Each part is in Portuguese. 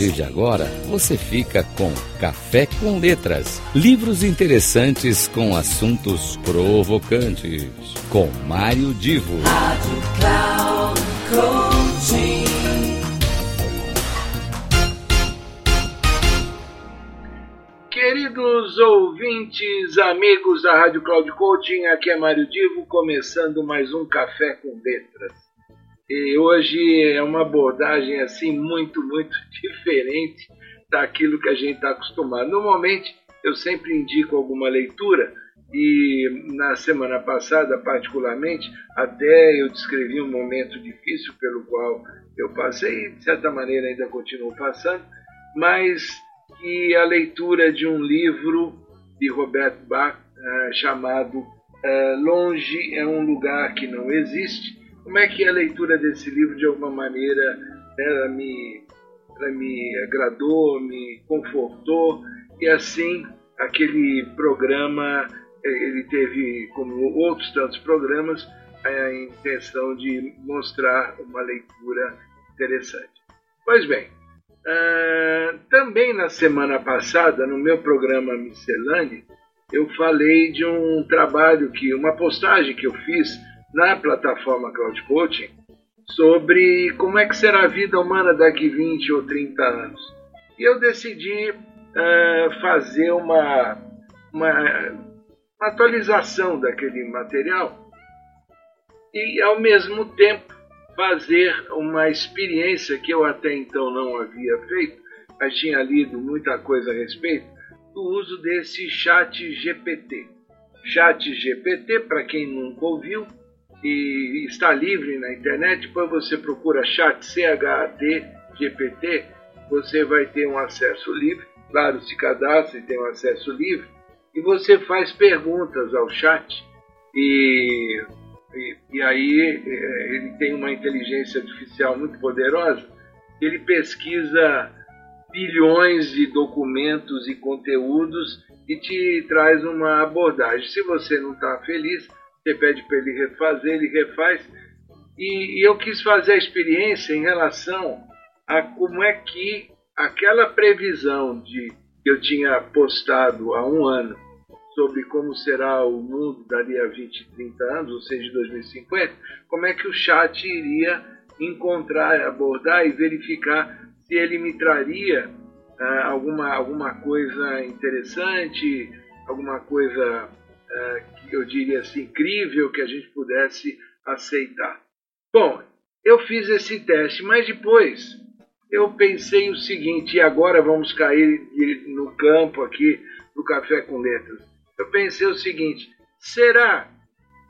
partir de agora, você fica com Café com Letras. Livros interessantes com assuntos provocantes. Com Mário Divo. Rádio Cloud Coaching. Queridos ouvintes, amigos da Rádio Cloud Coaching, aqui é Mário Divo, começando mais um Café com Letras. E hoje é uma abordagem assim muito, muito diferente daquilo que a gente está acostumado. Normalmente eu sempre indico alguma leitura e na semana passada, particularmente, até eu descrevi um momento difícil pelo qual eu passei e de certa maneira ainda continuo passando, mas que a leitura de um livro de Roberto Bach uh, chamado uh, Longe é um lugar que não existe como é que a leitura desse livro, de alguma maneira, ela me, ela me agradou, me confortou, e assim aquele programa, eh, ele teve, como outros tantos programas, a intenção de mostrar uma leitura interessante. Pois bem, uh, também na semana passada, no meu programa Miscelânea, eu falei de um trabalho que, uma postagem que eu fiz na plataforma Cloud Coaching sobre como é que será a vida humana daqui 20 ou 30 anos. E eu decidi uh, fazer uma, uma, uma atualização daquele material e, ao mesmo tempo, fazer uma experiência que eu até então não havia feito, mas tinha lido muita coisa a respeito, do uso desse chat GPT. Chat GPT, para quem nunca ouviu, e está livre na internet, depois você procura chat CHAT GPT, você vai ter um acesso livre, claro, se cadastra e tem um acesso livre, e você faz perguntas ao chat e, e, e aí é, ele tem uma inteligência artificial muito poderosa, ele pesquisa bilhões de documentos e conteúdos e te traz uma abordagem. Se você não está feliz, você pede para ele refazer, ele refaz. E, e eu quis fazer a experiência em relação a como é que aquela previsão de que eu tinha postado há um ano sobre como será o mundo dali a 20, 30 anos, ou seja, 2050, como é que o chat iria encontrar, abordar e verificar se ele me traria ah, alguma, alguma coisa interessante, alguma coisa é, que eu diria assim, incrível que a gente pudesse aceitar. Bom, eu fiz esse teste, mas depois eu pensei o seguinte, e agora vamos cair no campo aqui do Café com Letras. Eu pensei o seguinte, será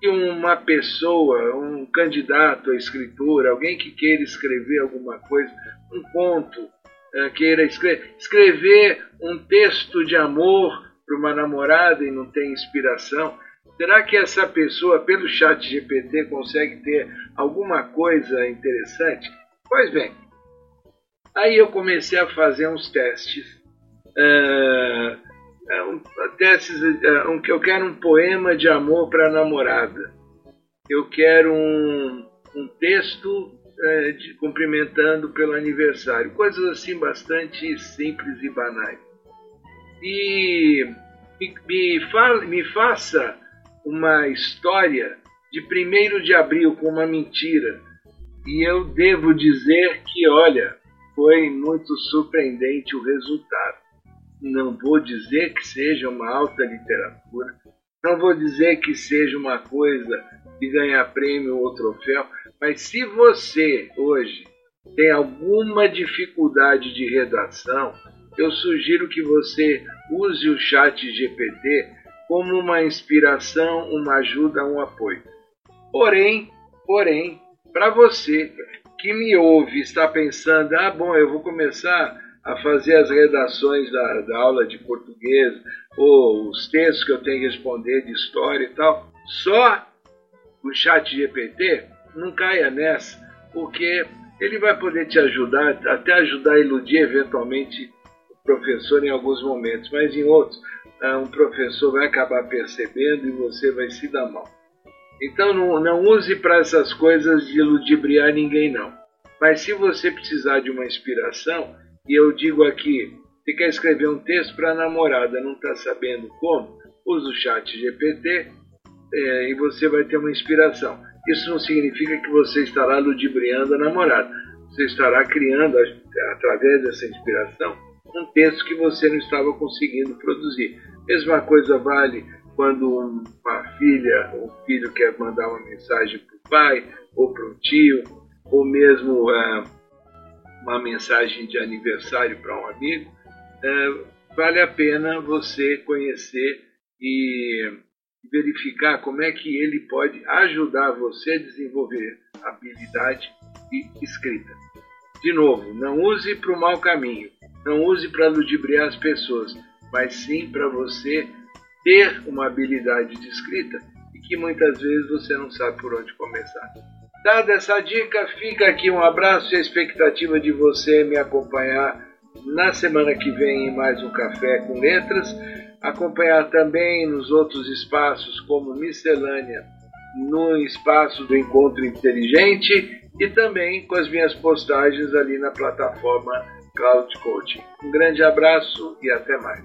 que uma pessoa, um candidato a escritor, alguém que queira escrever alguma coisa, um conto, é, queira escrever, escrever um texto de amor para uma namorada e não tem inspiração? Será que essa pessoa, pelo chat GPT, consegue ter alguma coisa interessante? Pois bem, aí eu comecei a fazer uns testes. Uh, um, testes uh, um, eu quero um poema de amor para a namorada. Eu quero um, um texto uh, de, cumprimentando pelo aniversário. Coisas assim bastante simples e banais e me, me, fala, me faça uma história de 1 de abril com uma mentira. E eu devo dizer que, olha, foi muito surpreendente o resultado. Não vou dizer que seja uma alta literatura, não vou dizer que seja uma coisa de ganhar prêmio ou troféu, mas se você hoje tem alguma dificuldade de redação, eu sugiro que você use o chat GPT como uma inspiração, uma ajuda, um apoio. Porém, porém, para você que me ouve está pensando, ah, bom, eu vou começar a fazer as redações da, da aula de português ou os textos que eu tenho que responder de história e tal, só o chat GPT não caia nessa, porque ele vai poder te ajudar, até ajudar a iludir eventualmente professor em alguns momentos, mas em outros, ah, um professor vai acabar percebendo e você vai se dar mal. Então não, não use para essas coisas de ludibriar ninguém não. Mas se você precisar de uma inspiração, E eu digo aqui, você quer escrever um texto para a namorada, não está sabendo como? Usa o chat GPT é, e você vai ter uma inspiração. Isso não significa que você estará ludibriando a namorada. Você estará criando, através dessa inspiração, um texto que você não estava conseguindo produzir. Mesma coisa vale quando uma filha ou um filho quer mandar uma mensagem para o pai ou para o tio, ou mesmo é, uma mensagem de aniversário para um amigo, é, vale a pena você conhecer e verificar como é que ele pode ajudar você a desenvolver habilidade de escrita. De novo, não use para o mau caminho, não use para ludibriar as pessoas, mas sim para você ter uma habilidade de escrita e que muitas vezes você não sabe por onde começar. Dada essa dica, fica aqui um abraço e a expectativa de você me acompanhar na semana que vem em mais um Café com Letras. Acompanhar também nos outros espaços, como Miscelânea, no espaço do Encontro Inteligente e também com as minhas postagens ali na plataforma Cloud Coaching. Um grande abraço e até mais.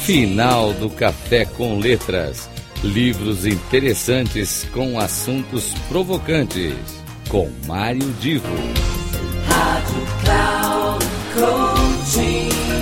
Final do Café com Letras. Livros interessantes com assuntos provocantes. Com Mário Divo. Rádio Cloud Coaching.